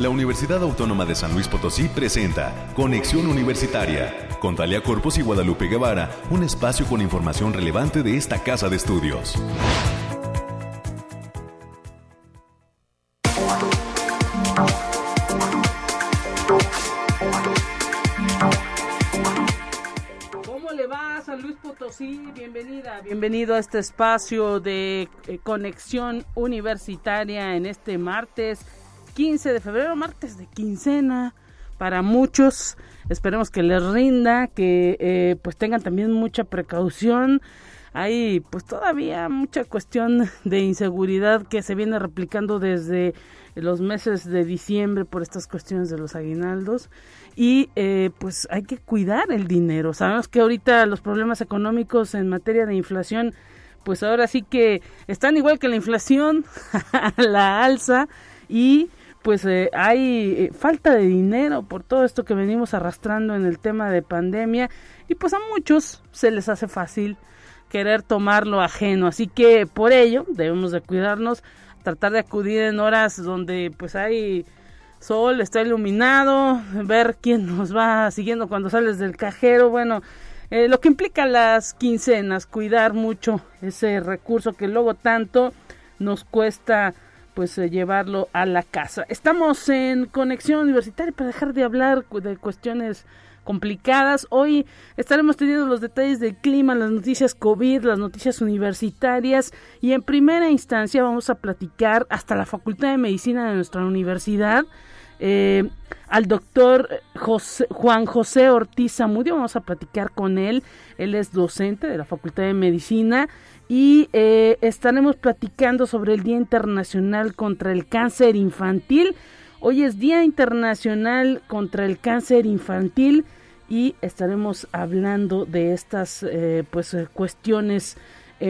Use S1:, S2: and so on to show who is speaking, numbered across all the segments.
S1: la Universidad Autónoma de San Luis Potosí presenta Conexión Universitaria con Talia Corpus y Guadalupe Guevara, un espacio con información relevante de esta casa de estudios.
S2: ¿Cómo le va San Luis Potosí? Bienvenida, bienvenido a este espacio de eh, conexión universitaria en este martes 15 de febrero, martes de quincena para muchos. Esperemos que les rinda, que eh, pues tengan también mucha precaución. Hay pues todavía mucha cuestión de inseguridad que se viene replicando desde los meses de diciembre por estas cuestiones de los aguinaldos y eh, pues hay que cuidar el dinero. Sabemos que ahorita los problemas económicos en materia de inflación pues ahora sí que están igual que la inflación la alza y pues eh, hay eh, falta de dinero por todo esto que venimos arrastrando en el tema de pandemia y pues a muchos se les hace fácil querer tomarlo ajeno, así que por ello debemos de cuidarnos, tratar de acudir en horas donde pues hay sol, está iluminado, ver quién nos va siguiendo cuando sales del cajero, bueno, eh, lo que implica las quincenas, cuidar mucho ese recurso que luego tanto nos cuesta pues eh, llevarlo a la casa. Estamos en conexión universitaria para dejar de hablar de cuestiones complicadas. Hoy estaremos teniendo los detalles del clima, las noticias COVID, las noticias universitarias y en primera instancia vamos a platicar hasta la Facultad de Medicina de nuestra universidad. Eh, al doctor Juan José Ortiz Zamudio, vamos a platicar con él, él es docente de la Facultad de Medicina y eh, estaremos platicando sobre el Día Internacional contra el Cáncer Infantil. Hoy es Día Internacional contra el Cáncer Infantil y estaremos hablando de estas eh, pues cuestiones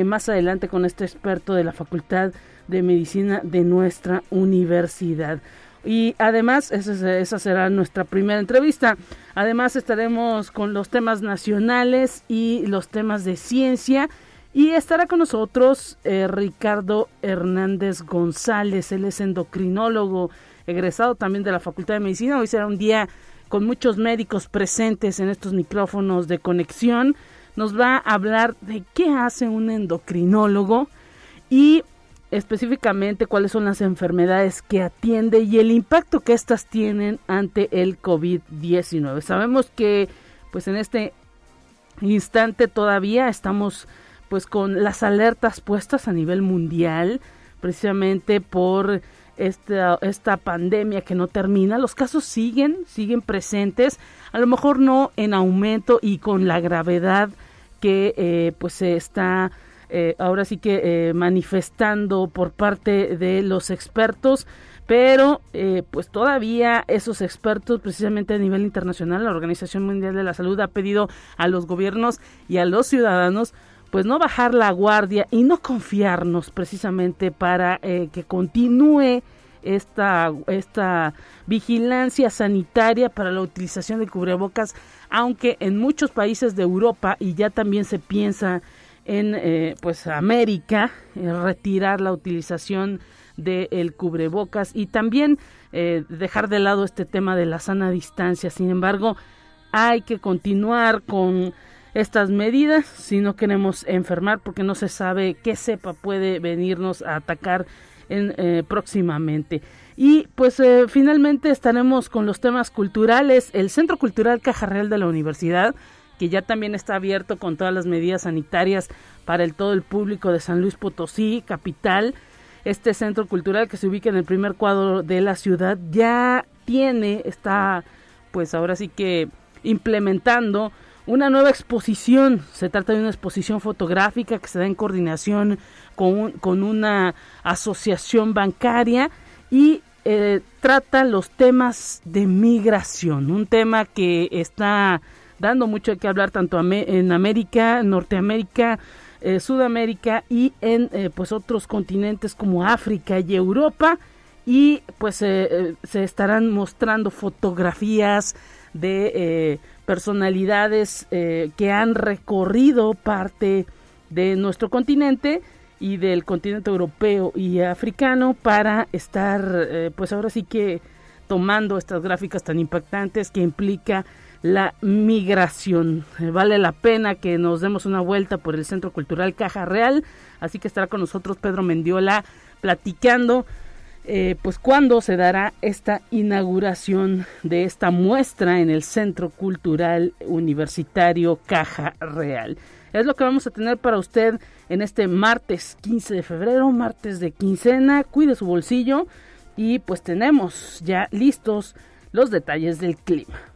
S2: más adelante con este experto de la Facultad de Medicina de nuestra universidad. Y además, esa, será nuestra primera entrevista. Además, estaremos con los temas nacionales y los temas de ciencia y estará con nosotros eh, Ricardo Hernández González, él es endocrinólogo, egresado también de la Facultad de Medicina. Hoy será un día con muchos médicos presentes en estos micrófonos de conexión. Nos va a hablar de qué hace un endocrinólogo y específicamente cuáles son las enfermedades que atiende y el impacto que éstas tienen ante el COVID-19. Sabemos que pues en este instante todavía estamos pues con las alertas puestas a nivel mundial, precisamente por esta, esta pandemia que no termina. Los casos siguen, siguen presentes, a lo mejor no en aumento y con la gravedad que eh, pues se está eh, ahora sí que eh, manifestando por parte de los expertos pero pues todavía esos expertos precisamente a nivel internacional la Organización Mundial de la Salud ha pedido a los gobiernos y a los ciudadanos pues no bajar la guardia y no confiarnos precisamente para eh, que continúe esta, esta vigilancia sanitaria para la utilización de cubrebocas, aunque en muchos países de Europa y ya también se piensa en eh, pues América eh, retirar la utilización del cubrebocas y también dejar de lado este tema de la sana distancia. Sin embargo, hay que continuar con estas medidas si no queremos enfermar porque no se sabe qué cepa puede venirnos a atacar en, eh, próximamente. Y pues eh, finalmente estaremos con los temas culturales. El Centro Cultural Caja Real de la Universidad, que ya también está abierto con todas las medidas sanitarias para el todo el público de San Luis Potosí, capital. Este centro cultural que se ubica en el primer cuadro de la ciudad ya tiene, está pues ahora sí que implementando una nueva exposición. Se trata de una exposición fotográfica que se da en coordinación con, con una asociación bancaria y eh, trata los temas de migración, un tema que está dando mucho que hablar tanto en América, Norteamérica, eh, Sudamérica y en eh, pues otros continentes como África y Europa. Y pues se estarán mostrando fotografías de personalidades eh, que han recorrido parte de nuestro continente y del continente europeo y africano para estar, eh, pues ahora sí que tomando estas gráficas tan impactantes que implica la migración. Vale la pena que nos demos una vuelta por el Centro Cultural Caja Real, así que estará con nosotros Pedro Mendiola platicando eh, pues cuándo se dará esta inauguración de esta muestra en el Centro Cultural Universitario Caja Real. Es lo que vamos a tener para usted en este martes 15 de febrero, martes de quincena. Cuide su bolsillo y pues tenemos ya listos los detalles del clima.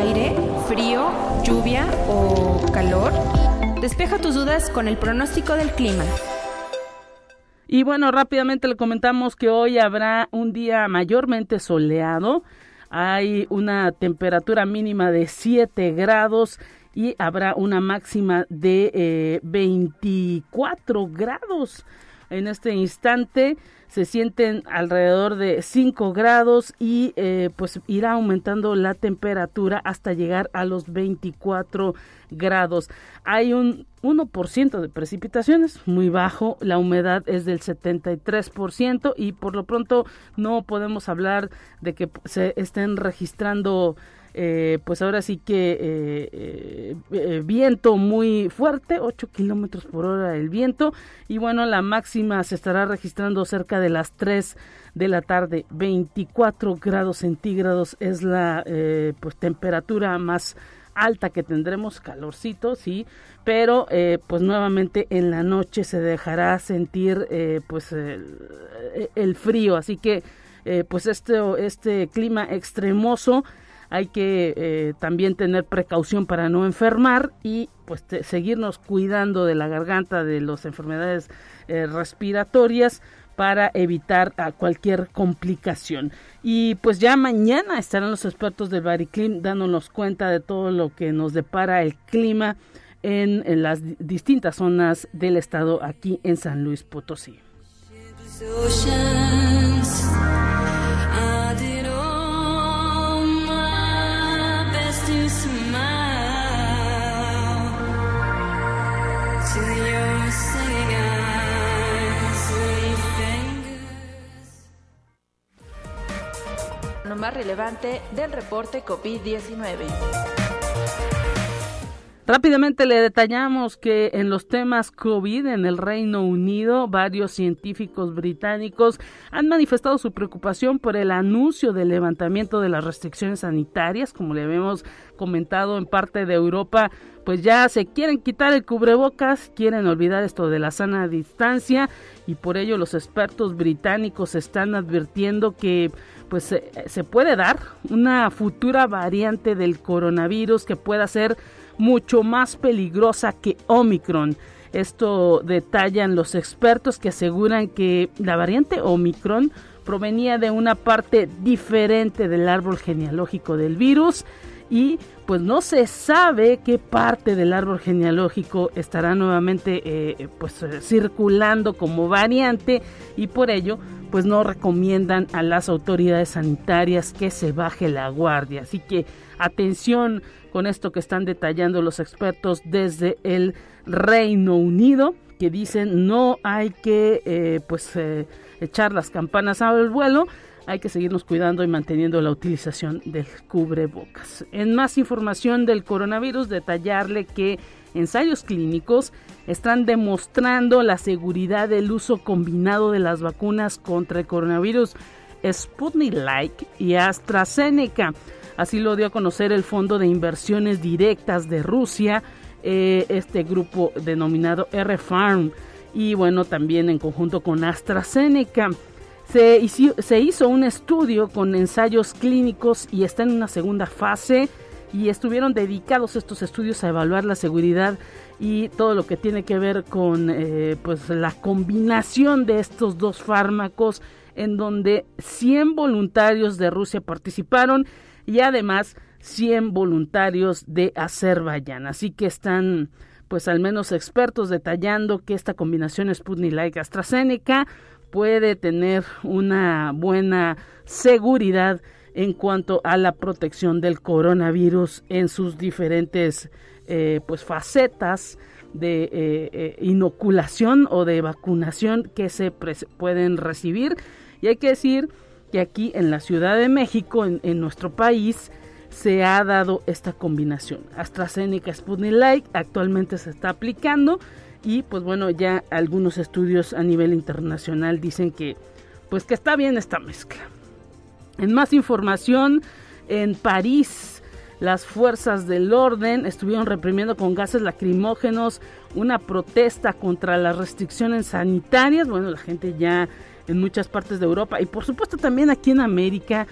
S3: Aire, frío, lluvia o calor. Despeja tus dudas con el pronóstico del clima.
S2: Y bueno, rápidamente le comentamos que hoy habrá un día mayormente soleado. Hay una temperatura mínima de 7 grados y habrá una máxima de 24 eh, grados. En este instante se sienten alrededor de 5 grados y eh, pues irá aumentando la temperatura hasta llegar a los 24 grados. Hay un 1% de precipitaciones, muy bajo, la humedad es del 73% y por lo pronto no podemos hablar de que se estén registrando eh, pues ahora sí que eh, eh, viento muy fuerte, 8 kilómetros por hora el viento, y bueno, la máxima se estará registrando cerca de las 3 de la tarde, 24 grados centígrados es la pues temperatura más alta que tendremos, calorcito, sí, pero pues nuevamente en la noche se dejará sentir pues el, frío, así que pues este, este clima extremoso hay que eh, también tener precaución para no enfermar y pues seguirnos cuidando de la garganta, de las enfermedades eh, respiratorias para evitar cualquier complicación. Y pues ya mañana estarán los expertos del Bariclim dándonos cuenta de todo lo que nos depara el clima en, en las distintas zonas del estado aquí en San Luis Potosí.
S3: Más relevante del reporte COVID-19.
S2: Rápidamente le detallamos que en los temas COVID en el Reino Unido, varios científicos británicos han manifestado su preocupación por el anuncio del levantamiento de las restricciones sanitarias, como le habíamos comentado en parte de Europa, pues ya se quieren quitar el cubrebocas, quieren olvidar esto de la sana distancia y por ello los expertos británicos están advirtiendo que pues se, puede dar una futura variante del coronavirus que pueda ser mucho más peligrosa que Omicron. Esto detallan los expertos que aseguran que la variante Omicron provenía de una parte diferente del árbol genealógico del virus y pues no se sabe qué parte del árbol genealógico estará nuevamente eh, pues circulando como variante y por ello pues no recomiendan a las autoridades sanitarias que se baje la guardia. Así que atención con esto que están detallando los expertos desde el Reino Unido, que dicen no hay que eh, pues eh, echar las campanas al vuelo, hay que seguirnos cuidando y manteniendo la utilización del cubrebocas. En más información del coronavirus, detallarle que ensayos clínicos están demostrando la seguridad del uso combinado de las vacunas contra el coronavirus Sputnik Light y AstraZeneca. Así lo dio a conocer el Fondo de Inversiones Directas de Rusia, eh, este grupo denominado R-Farm, y bueno, también en conjunto con AstraZeneca. Se hizo un estudio con ensayos clínicos y está en una segunda fase. Y estuvieron dedicados estos estudios a evaluar la seguridad y todo lo que tiene que ver con eh, pues la combinación de estos dos fármacos en donde 100 voluntarios de Rusia participaron y además 100 voluntarios de Azerbaiyán. Así que están pues al menos expertos detallando que esta combinación Sputnik Light AstraZeneca puede tener una buena seguridad en cuanto a la protección del coronavirus en sus diferentes eh, pues facetas de eh, eh, inoculación o de vacunación que se pueden recibir y hay que decir que aquí en la Ciudad de México en, en nuestro país se ha dado esta combinación AstraZeneca Sputnik Light actualmente se está aplicando y pues bueno ya algunos estudios a nivel internacional dicen que pues que está bien esta mezcla en más información, en París, las fuerzas del orden estuvieron reprimiendo con gases lacrimógenos una protesta contra las restricciones sanitarias. Bueno, la gente ya en muchas partes de Europa y por supuesto también aquí en América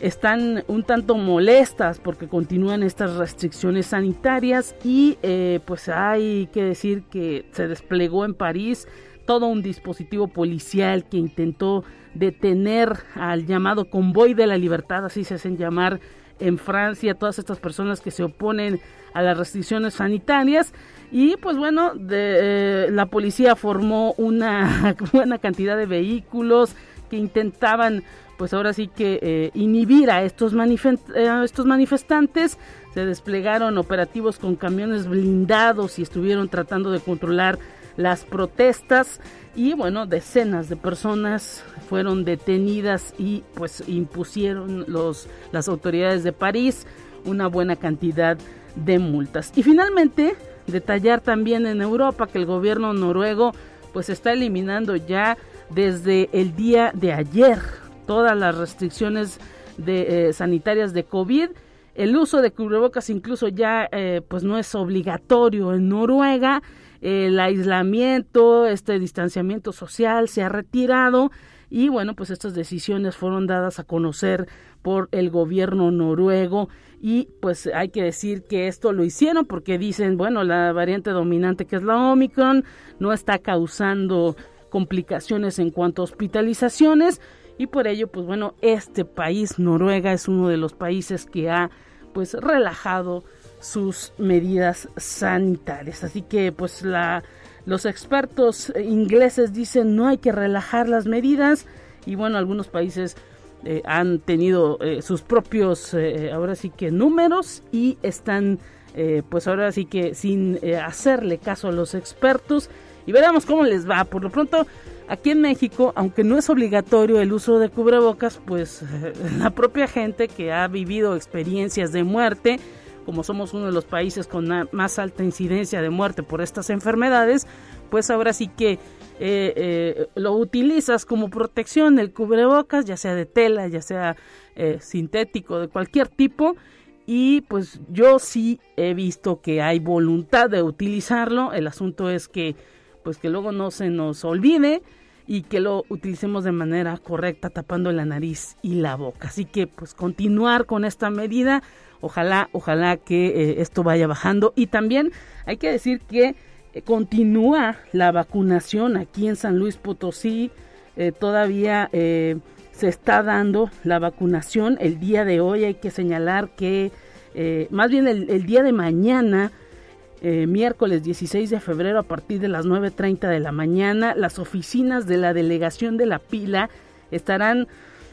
S2: están un tanto molestas porque continúan estas restricciones sanitarias y eh, pues hay que decir que se desplegó en París todo un dispositivo policial que intentó detener al llamado convoy de la libertad, así se hacen llamar en Francia, todas estas personas que se oponen a las restricciones sanitarias. Y pues bueno, de, eh, la policía formó una buena cantidad de vehículos que intentaban pues ahora sí que eh, inhibir a estos, eh, a estos manifestantes. Se desplegaron operativos con camiones blindados y estuvieron tratando de controlar las protestas y bueno, decenas de personas fueron detenidas y pues impusieron los, las autoridades de París una buena cantidad de multas. Y finalmente, detallar también en Europa que el gobierno noruego pues está eliminando ya desde el día de ayer todas las restricciones de, eh, sanitarias de COVID. El uso de cubrebocas incluso ya eh, pues no es obligatorio en Noruega el aislamiento, este distanciamiento social se ha retirado y bueno, pues estas decisiones fueron dadas a conocer por el gobierno noruego y pues hay que decir que esto lo hicieron porque dicen, bueno, la variante dominante que es la Omicron no está causando complicaciones en cuanto a hospitalizaciones y por ello pues bueno, este país Noruega es uno de los países que ha pues relajado sus medidas sanitarias. Así que pues la, los expertos ingleses dicen no hay que relajar las medidas y bueno, algunos países eh, han tenido eh, sus propios, eh, ahora sí que números y están pues ahora sí que sin hacerle caso a los expertos y veremos cómo les va. Por lo pronto, aquí en México, aunque no es obligatorio el uso de cubrebocas, pues la propia gente que ha vivido experiencias de muerte, como somos uno de los países con más alta incidencia de muerte por estas enfermedades, pues ahora sí que eh, eh, lo utilizas como protección el cubrebocas, ya sea de tela, ya sea eh, sintético, de cualquier tipo. Y pues yo sí he visto que hay voluntad de utilizarlo. El asunto es que pues que luego no se nos olvide y que lo utilicemos de manera correcta tapando la nariz y la boca. Así que pues continuar con esta medida Ojalá, ojalá que esto vaya bajando. Y también hay que decir que continúa la vacunación aquí en San Luis Potosí. Eh, todavía se está dando la vacunación. El día de hoy hay que señalar que, más bien el, día de mañana, miércoles 16 de febrero a partir de las 9.30 de la mañana, las oficinas de la delegación de la pila estarán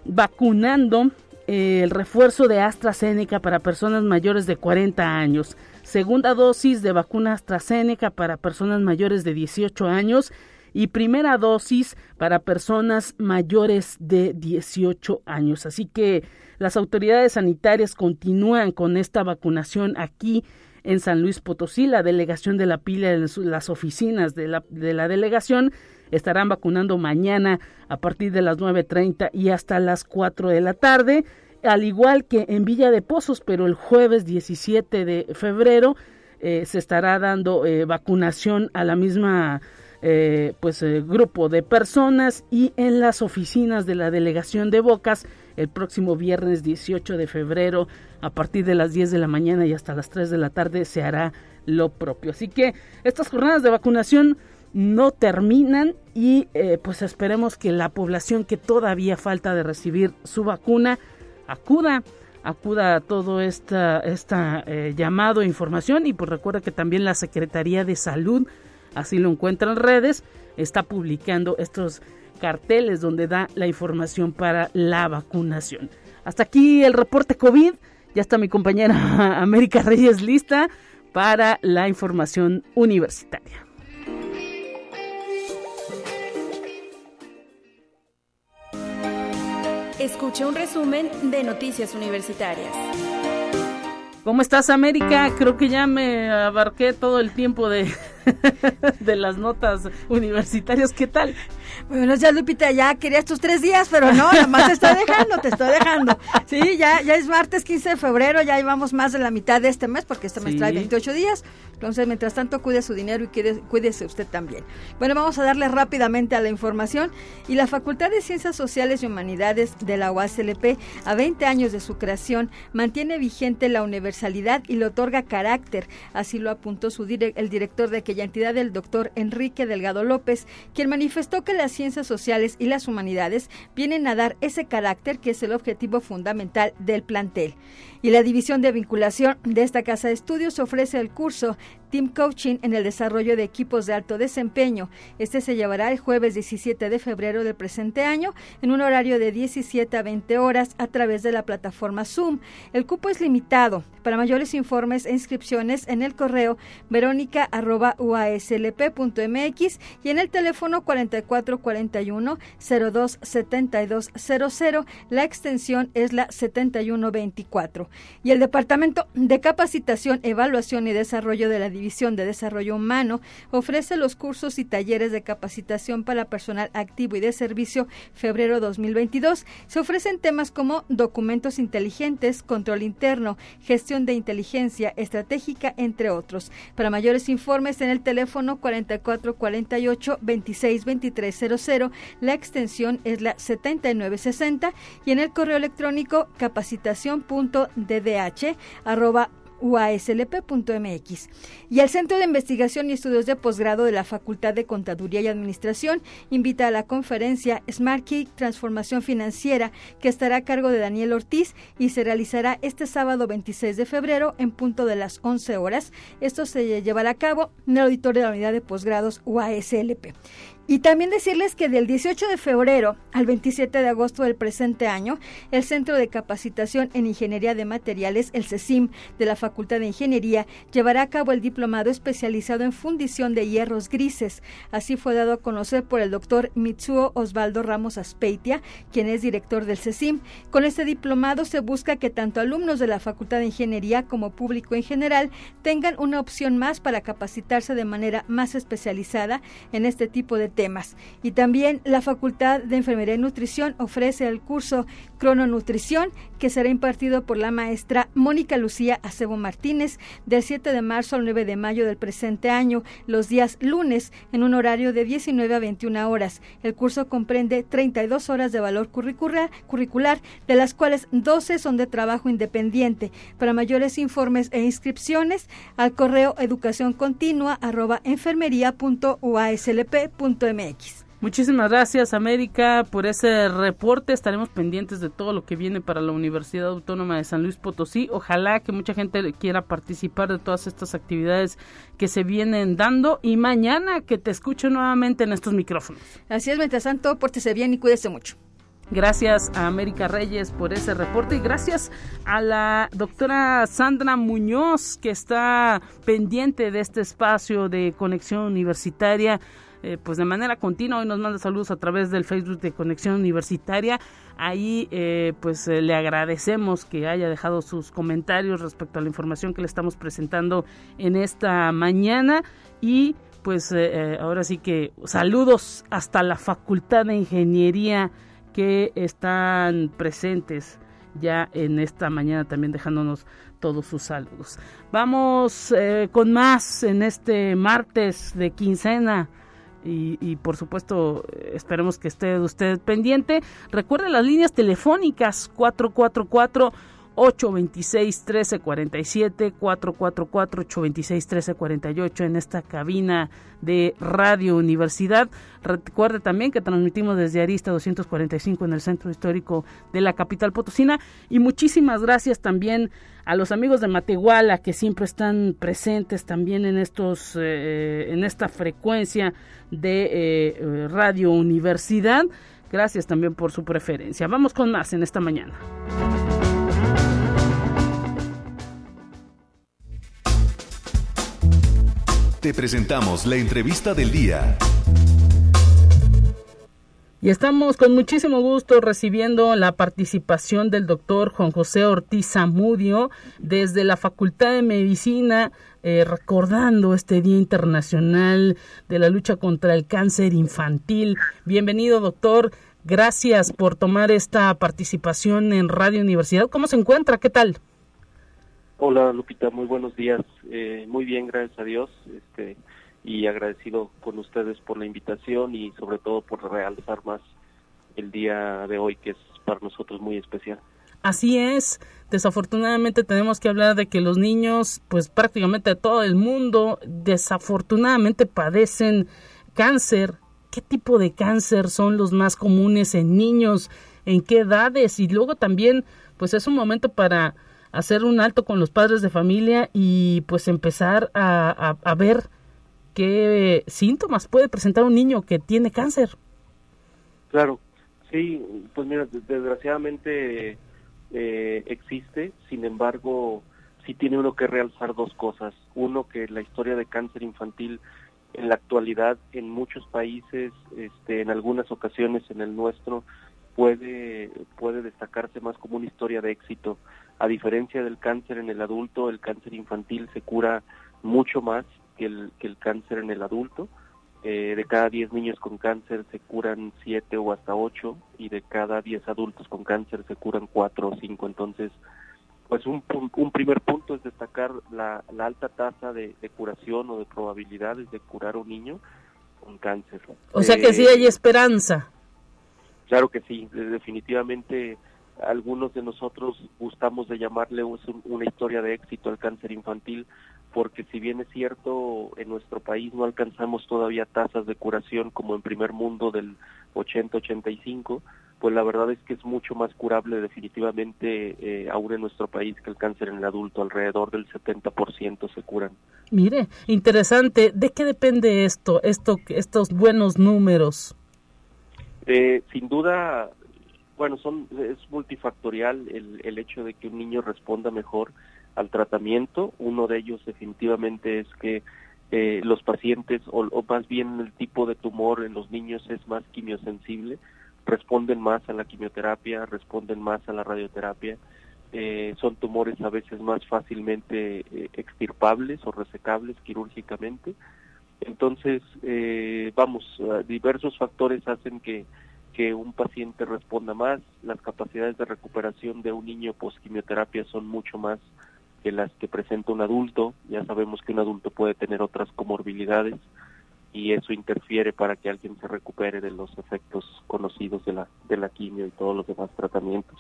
S2: vacunando el refuerzo de AstraZeneca para personas mayores de 40 años, segunda dosis de vacuna AstraZeneca para personas mayores de 18 años y primera dosis para personas mayores de 18 años. Así que las autoridades sanitarias continúan con esta vacunación aquí en San Luis Potosí. La delegación de la pila, las oficinas de la, de la delegación estarán vacunando mañana a partir de las 9.30 y hasta las 4 de la tarde, al igual que en Villa de Pozos, pero el jueves 17 de febrero eh, se estará dando eh, vacunación a la misma eh, pues grupo de personas y en las oficinas de la delegación de Bocas el próximo viernes 18 de febrero a partir de las 10 de la mañana y hasta las 3 de la tarde se hará lo propio. Así que estas jornadas de vacunación no terminan y pues esperemos que la población que todavía falta de recibir su vacuna acuda acuda a todo esta, esta eh, llamado información y pues recuerda que también la Secretaría de Salud, así lo encuentra en redes, está publicando estos carteles donde da la información para la vacunación. Hasta aquí el reporte COVID. Ya está mi compañera América Reyes lista para la información universitaria.
S3: Escucha un resumen de Noticias Universitarias.
S2: ¿Cómo estás, América? Creo que ya me abarqué todo el tiempo de, de las notas universitarias. ¿Qué tal?
S4: Bueno, ya Lupita, ya querías tus tres días, pero no, nada más te estoy dejando, te estoy dejando. Sí, ya, ya es martes 15 de febrero, ya llevamos más de la mitad de este mes, porque este mes trae 28 días. Entonces, mientras tanto, cuide su dinero y cuídese usted también. Bueno, vamos a darle rápidamente a la información. Y la Facultad de Ciencias Sociales y Humanidades de la UASLP, a 20 años de su creación, mantiene vigente la universalidad y le otorga carácter. Así lo apuntó su el director de aquella entidad, el doctor Enrique Delgado López, quien manifestó que ciencias sociales y las humanidades vienen a dar ese carácter que es el objetivo fundamental del plantel. Y la división de vinculación de esta casa de estudios ofrece el curso Team Coaching en el desarrollo de equipos de alto desempeño. Este se llevará el jueves 17 de febrero del presente año en un horario de 17 a 20 horas a través de la plataforma Zoom. El cupo es limitado. Para mayores informes e inscripciones en el correo verónica.uaslp.mx y en el teléfono 4441 027200. La extensión es la 7124. Y el Departamento de Capacitación, Evaluación y Desarrollo de la División de Desarrollo Humano ofrece los cursos y talleres de capacitación para personal activo y de servicio febrero 2022. Se ofrecen temas como documentos inteligentes, control interno, gestión de inteligencia estratégica, entre otros. Para mayores informes en el teléfono 4448 262300, la extensión es la 7960 y en el correo electrónico capacitación.ddh uaslp.mx. Y el Centro de Investigación y Estudios de Posgrado de la Facultad de Contaduría y Administración invita a la conferencia Smart Key Transformación Financiera que estará a cargo de Daniel Ortiz y se realizará este sábado 26 de febrero en punto de las 11 horas. Esto se llevará a cabo en el auditorio de la Unidad de Posgrados UASLP. Y también decirles que del 18 de febrero al 27 de agosto del presente año, el Centro de Capacitación en Ingeniería de Materiales, el CECIM, de la Facultad de Ingeniería, llevará a cabo el diplomado especializado en fundición de hierros grises. Así fue dado a conocer por el doctor Mitsuo Osvaldo Ramos Aspeitia, quien es director del CECIM. Con este diplomado se busca que tanto alumnos de la Facultad de Ingeniería como público en general tengan una opción más para capacitarse de manera más especializada en este tipo de Y también la Facultad de Enfermería y Nutrición ofrece el curso Crononutrición que será impartido por la maestra Mónica Lucía Acebo Martínez del 7 de marzo al 9 de mayo del presente año, los días lunes, en un horario de 19 a 21 horas. El curso comprende 32 horas de valor curricular, de las cuales 12 son de trabajo independiente. Para mayores informes e inscripciones, al correo educación continua arroba
S2: Muchísimas gracias América por ese reporte. Estaremos pendientes de todo lo que viene para la Universidad Autónoma de San Luis Potosí. Ojalá que mucha gente quiera participar de todas estas actividades que se vienen dando y mañana que te escuche nuevamente en estos micrófonos.
S4: Así es, mientras tanto, pórtese bien y cuídese mucho.
S2: Gracias a América Reyes por ese reporte y gracias a la doctora Sandra Muñoz que está pendiente de este espacio de conexión universitaria. Eh, pues de manera continua. Hoy nos manda saludos a través del Facebook de Conexión Universitaria. Ahí eh, pues eh, le agradecemos que haya dejado sus comentarios respecto a la información que le estamos presentando en esta mañana y pues ahora sí que saludos hasta la Facultad de Ingeniería que están presentes ya en esta mañana también dejándonos todos sus saludos. Vamos con más en este martes de quincena y, por supuesto esperemos que esté usted pendiente. Recuerde las líneas telefónicas 444 826 1347 444 826 1348 en esta cabina de Radio Universidad. Recuerde también que transmitimos desde Arista 245 en el centro histórico de la capital potosina y muchísimas gracias también a los amigos de Matehuala que siempre están presentes también en estos eh, en esta frecuencia de eh, Radio Universidad. Gracias también por su preferencia. Vamos con más en esta mañana.
S1: Te presentamos la entrevista del día.
S2: Y estamos con muchísimo gusto recibiendo la participación del doctor Juan José Ortiz Zamudio desde la Facultad de Medicina, eh, recordando este Día Internacional de la Lucha contra el Cáncer Infantil. Bienvenido, doctor. Gracias por tomar esta participación en Radio Universidad. ¿Cómo se encuentra? ¿Qué tal?
S5: Hola, Lupita. Muy buenos días. Eh, muy bien, gracias a Dios. Este, y agradecido con ustedes por la invitación y sobre todo por realzar más el día de hoy que es para nosotros muy especial.
S2: Así es, desafortunadamente tenemos que hablar de que los niños, pues prácticamente todo el mundo, desafortunadamente padecen cáncer. ¿Qué tipo de cáncer son los más comunes en niños? ¿En qué edades? Y luego también, pues es un momento para hacer un alto con los padres de familia y pues empezar a, a ver qué síntomas puede presentar un niño que tiene cáncer.
S5: Claro, sí, pues mira, desgraciadamente eh, existe, sin embargo, sí tiene uno que realzar dos cosas. Uno, que la historia de cáncer infantil en la actualidad en muchos países, este, en algunas ocasiones en el nuestro, puede, puede destacarse más como una historia de éxito. A diferencia del cáncer en el adulto, el cáncer infantil se cura mucho más que el, que el cáncer en el adulto. Eh, de cada 10 niños con cáncer se curan 7 o hasta 8 y de cada 10 adultos con cáncer se curan 4 o 5. Entonces, pues un, un primer punto es destacar la, la alta tasa de, curación o de probabilidades de curar un niño con cáncer.
S2: O sea que sí hay eh, esperanza.
S5: Claro que sí, definitivamente algunos de nosotros gustamos de llamarle una historia de éxito al cáncer infantil porque si bien es cierto, en nuestro país no alcanzamos todavía tasas de curación como en primer mundo del 80-85, pues la verdad es que es mucho más curable definitivamente eh, aún en nuestro país que el cáncer en el adulto, alrededor del 70% se curan.
S2: Mire, interesante, ¿de qué depende esto, esto estos buenos números?
S5: Eh, sin duda, bueno, son es multifactorial el, el hecho de que un niño responda mejor al tratamiento. Uno de ellos definitivamente es que eh, los pacientes, o, más bien el tipo de tumor en los niños es más quimiosensible, responden más a la quimioterapia, responden más a la radioterapia. Eh, son tumores a veces más fácilmente eh, extirpables o resecables quirúrgicamente. Entonces, vamos, diversos factores hacen que, que un paciente responda más. Las capacidades de recuperación de un niño post quimioterapia son mucho más que las que presenta un adulto. Ya sabemos que un adulto puede tener otras comorbilidades y eso interfiere para que alguien se recupere de los efectos conocidos de la, de la quimio y todos los demás tratamientos.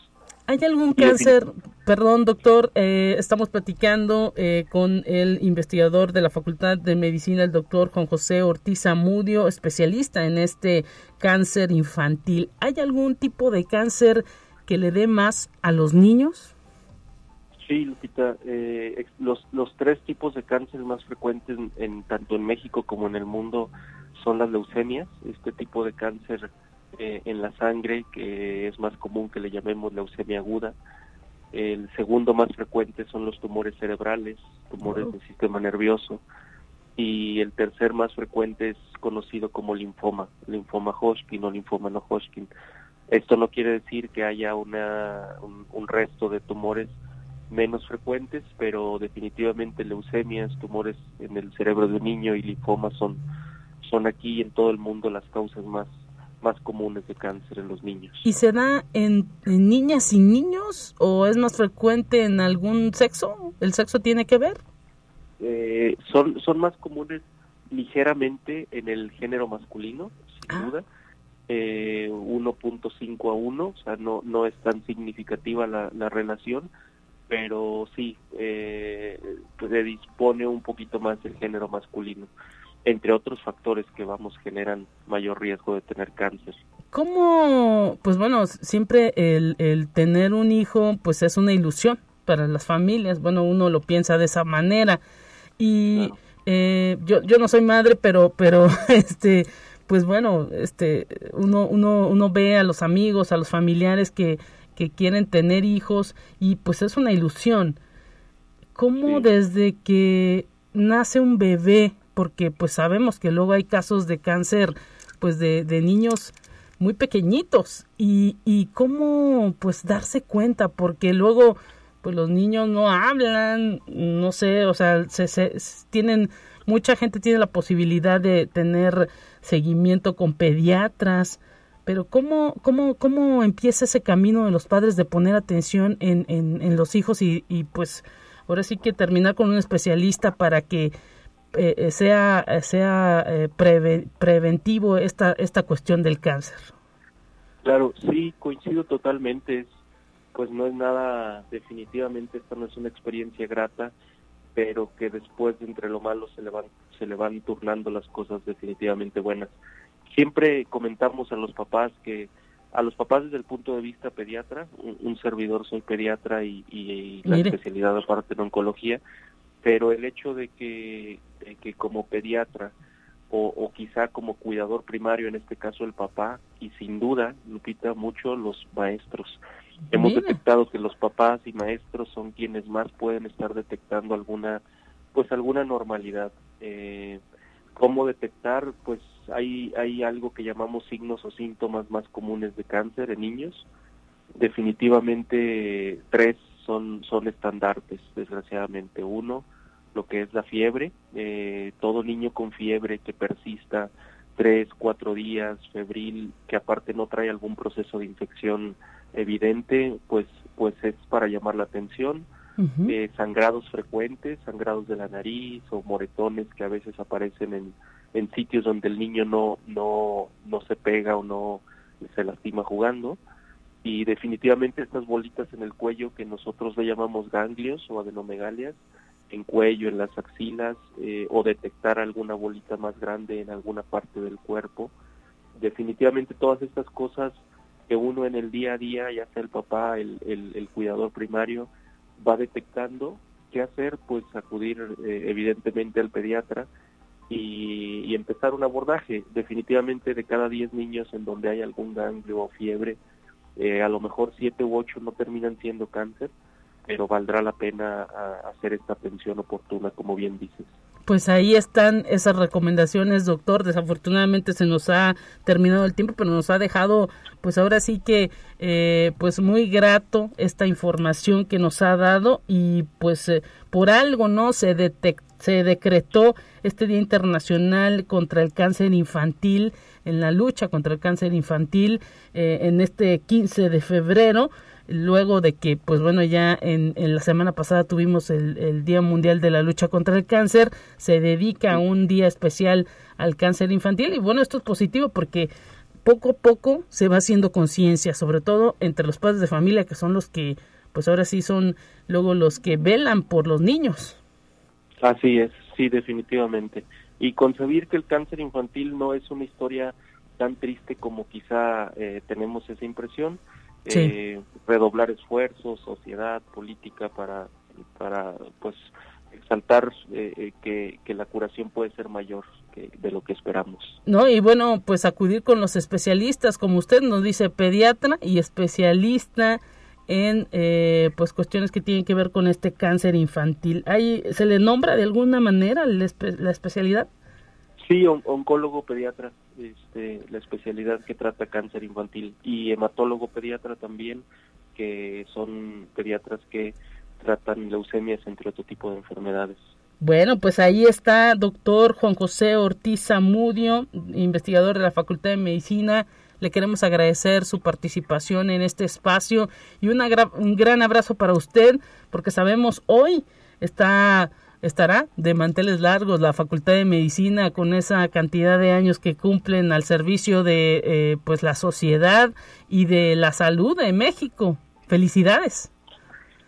S2: ¿Hay algún cáncer? Perdón, doctor, eh, estamos platicando eh, con el investigador de la Facultad de Medicina, el doctor Juan José Ortiz Amudio, especialista en este cáncer infantil. ¿Hay algún tipo de cáncer que le dé más a los niños?
S5: Sí, Lupita, eh, los, los tres tipos de cáncer más frecuentes en, tanto en México como en el mundo son las leucemias, este tipo de cáncer eh, en la sangre que es más común que le llamemos leucemia aguda. El segundo más frecuente son los tumores cerebrales, tumores del sistema nervioso. Y el tercer más frecuente es conocido como linfoma, linfoma Hodgkin o linfoma no Hodgkin. Esto no quiere decir que haya una, un resto de tumores menos frecuentes, pero definitivamente leucemias, tumores en el cerebro de un niño y linfomas son, son aquí en todo el mundo las causas más, más comunes de cáncer en los niños.
S2: ¿Y se da en, niñas y niños o es más frecuente en algún sexo? ¿El sexo tiene que ver?
S5: Eh, son, son más comunes ligeramente en el género masculino, sin ah. duda. Eh, 1.5 a 1, o sea, no, no es tan significativa la, la relación, pero sí, eh, pues, se dispone un poquito más del género masculino, entre otros factores que vamos generan mayor riesgo de tener cáncer.
S2: ¿Cómo? Pues bueno, siempre el, el tener un hijo pues es una ilusión para las familias, bueno, uno lo piensa de esa manera y eh, yo, yo no soy madre, pero, pero este pues bueno, este, uno, uno, uno ve a los amigos, a los familiares que, que quieren tener hijos y pues es una ilusión. ¿Cómo desde que nace un bebé porque pues sabemos que luego hay casos de cáncer pues de, de niños muy pequeñitos. Y, y cómo pues darse cuenta porque luego pues los niños no hablan, no sé, o sea, se, se, tienen, mucha gente tiene la posibilidad de tener seguimiento con pediatras, pero ¿cómo, cómo, cómo empieza ese camino de los padres de poner atención en, en, los hijos y, y, pues ahora sí que terminar con un especialista para que eh, eh sea, sea eh, preve, preventivo esta, esta cuestión del cáncer?
S5: Claro, sí, coincido totalmente, es pues no es nada, definitivamente esta no es una experiencia grata, pero que después de entre lo malo se le van, se le van turnando las cosas definitivamente buenas. Siempre comentamos a los papás que, a los papás desde el punto de vista pediatra, un, un servidor soy pediatra y, la
S2: Mire.
S5: especialidad aparte en oncología, pero el hecho de que, de que como pediatra o, o quizá como cuidador primario, en este caso el papá, y sin duda, Lupita, mucho los maestros. Hemos detectado que los papás y maestros son quienes más pueden estar detectando alguna, pues alguna normalidad. Eh, ¿Cómo detectar? Pues hay, hay algo que llamamos signos o síntomas más comunes de cáncer en niños. Definitivamente tres son, son estandartes, desgraciadamente. Uno, lo que es la fiebre. Eh, todo niño con fiebre que persista tres, cuatro días, febril, que aparte no trae algún proceso de infección evidente, pues, pues es para llamar la atención. Eh, sangrados frecuentes, sangrados de la nariz o moretones que a veces aparecen en, en sitios donde el niño no, no, no se pega o no se lastima jugando. Y definitivamente estas bolitas en el cuello que nosotros le llamamos ganglios o adenomegalias, en cuello, en las axilas, eh, o detectar alguna bolita más grande en alguna parte del cuerpo. Definitivamente todas estas cosas que uno en el día a día, ya sea el papá, el, el, cuidador primario, va detectando qué hacer, pues acudir eh, evidentemente al pediatra y, empezar un abordaje. Definitivamente de cada 10 niños en donde hay algún ganglio o fiebre, eh, a lo mejor 7 u 8 no terminan siendo cáncer, pero valdrá la pena hacer esta atención oportuna, como bien dices.
S2: Pues ahí están esas recomendaciones, doctor. Desafortunadamente se nos ha terminado el tiempo, pero nos ha dejado, pues ahora sí que, eh, pues muy grato esta información que nos ha dado y pues eh, por algo, ¿no? Se detectó se decretó este Día Internacional contra el Cáncer Infantil, en la lucha contra el cáncer infantil, eh, en este 15 de febrero, luego de que, pues bueno, ya en, en la semana pasada tuvimos el, el, Día Mundial de la Lucha contra el Cáncer, se dedica un día especial al cáncer infantil y bueno, esto es positivo porque poco a poco se va haciendo conciencia, sobre todo entre los padres de familia que son los que, pues ahora sí son luego los que velan por los niños.
S5: Así es, sí, definitivamente. Y concebir que el cáncer infantil no es una historia tan triste como quizá eh, tenemos esa impresión.
S2: Sí.
S5: Eh, redoblar esfuerzos, sociedad, política para, para pues exaltar eh, que, que la curación puede ser mayor que de lo que esperamos.
S2: No, y bueno, pues acudir con los especialistas, como usted nos dice, pediatra y especialista en eh, pues cuestiones que tienen que ver con este cáncer infantil. ¿Hay, ¿Se le nombra de alguna manera la, espe la especialidad?
S5: Sí, on oncólogo pediatra, este, la especialidad que trata cáncer infantil, y hematólogo pediatra también, que son pediatras que tratan leucemias entre otro tipo de enfermedades.
S2: Bueno, pues ahí está doctor Juan José Ortiz Zamudio, investigador de la Facultad de Medicina. Le queremos agradecer su participación en este espacio y un gran abrazo para usted, porque sabemos hoy está estará de manteles largos la Facultad de Medicina con esa cantidad de años que cumplen al servicio de eh, pues la sociedad y de la salud de México. Felicidades.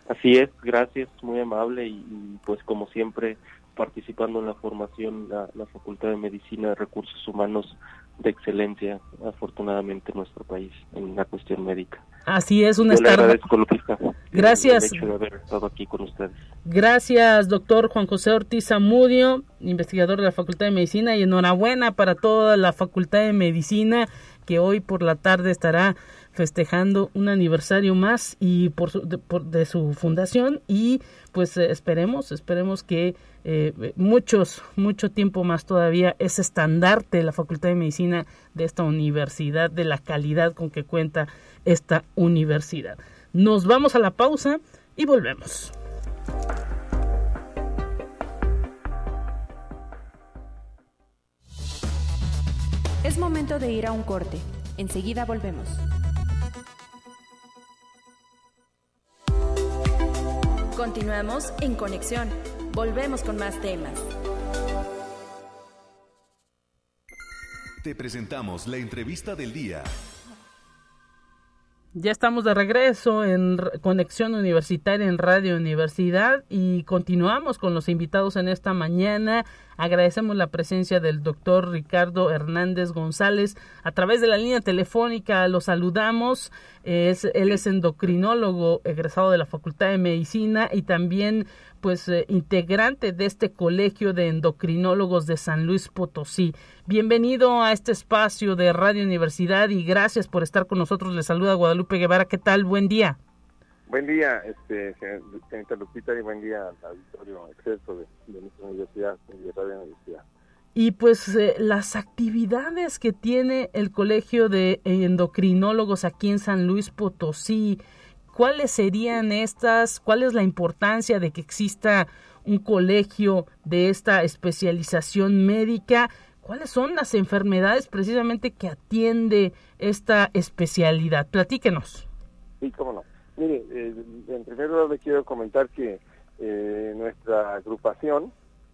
S5: Así es, gracias, muy amable y, y pues como siempre participando en la formación la, la Facultad de Medicina de Recursos Humanos de excelencia, afortunadamente en nuestro país, en la cuestión médica.
S2: Así es, un
S5: Lupita,
S2: Gracias.
S5: de haber estado aquí con ustedes.
S2: Gracias, doctor Juan José Ortiz Zamudio, investigador de la Facultad de Medicina, y enhorabuena para toda la Facultad de Medicina que hoy por la tarde estará festejando un aniversario más y por, de, su fundación y pues eh, esperemos, esperemos que eh, muchos, mucho tiempo más todavía ese estandarte de la Facultad de Medicina de esta universidad, de la calidad con que cuenta esta universidad. Nos vamos a la pausa y volvemos.
S3: Es momento de ir a un corte. Enseguida volvemos. Continuamos en conexión. Volvemos con más temas.
S1: Te presentamos la entrevista del día.
S2: Ya estamos de regreso en Conexión Universitaria en Radio Universidad y continuamos con los invitados en esta mañana. Agradecemos la presencia del doctor Ricardo Hernández González a través de la línea telefónica. Lo saludamos. Es, él es endocrinólogo egresado de la Facultad de Medicina y también pues eh, integrante de este colegio de endocrinólogos de San Luis Potosí. Bienvenido a este espacio de Radio Universidad y gracias por estar con nosotros. Le saluda Guadalupe Guevara. ¿Qué tal? Buen día.
S6: Buen día, este, señorita Lupita, y buen día al auditorio exceso de, nuestra universidad, de Radio Universidad.
S2: Y pues eh, las actividades que tiene el Colegio de Endocrinólogos aquí en San Luis Potosí, ¿Cuáles serían estas? ¿Cuál es la importancia de que exista un colegio de esta especialización médica? ¿Cuáles son las enfermedades precisamente que atiende esta especialidad? Platíquenos.
S6: Sí, cómo no. Mire, eh, en primer lugar le quiero comentar que eh, nuestra agrupación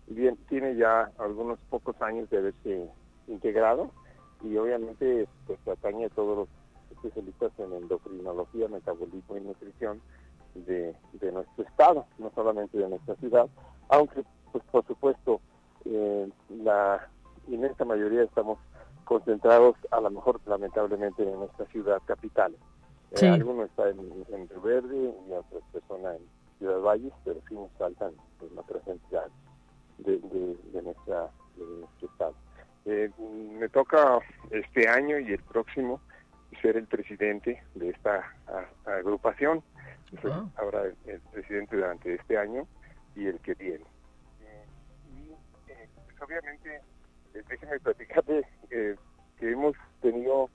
S6: bien, tiene ya algunos pocos años de haberse integrado y obviamente pues atañe a todos los especialistas en endocrinología, metabolismo y nutrición de, nuestro estado, no solamente de nuestra ciudad, aunque pues por supuesto eh, la inmensa mayoría estamos concentrados a lo mejor lamentablemente en nuestra ciudad capital. Eh, algunos están en, Río Verde y otras personas en Ciudad Valles, pero sí nos faltan pues, otras entidades de, de, nuestra, nuestro estado. Eh, me toca este año y el próximo ser el presidente de esta agrupación. Soy ah. ahora el, presidente durante este año y el que viene. y eh, pues obviamente, eh, déjenme platicarle eh, que hemos tenido,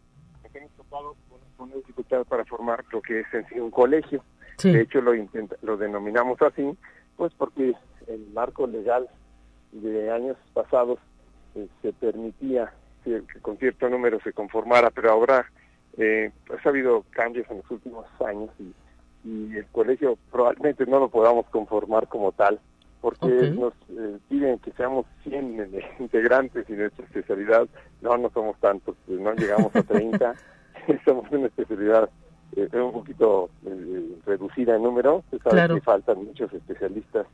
S6: nos hemos topado con una dificultad para formar lo que es en sí un colegio. De hecho, lo, lo denominamos así, pues porque el marco legal de años pasados se permitía que, que, con cierto número se conformara, pero ahora eh, pues ha habido cambios en los últimos años y, el colegio probablemente no lo podamos conformar como tal, porque nos eh, piden que seamos 100 integrantes y nuestra especialidad, no, no somos tantos, pues, no llegamos a 30, somos una especialidad eh, un poquito eh, reducida en número, se sabe que faltan muchos especialistas.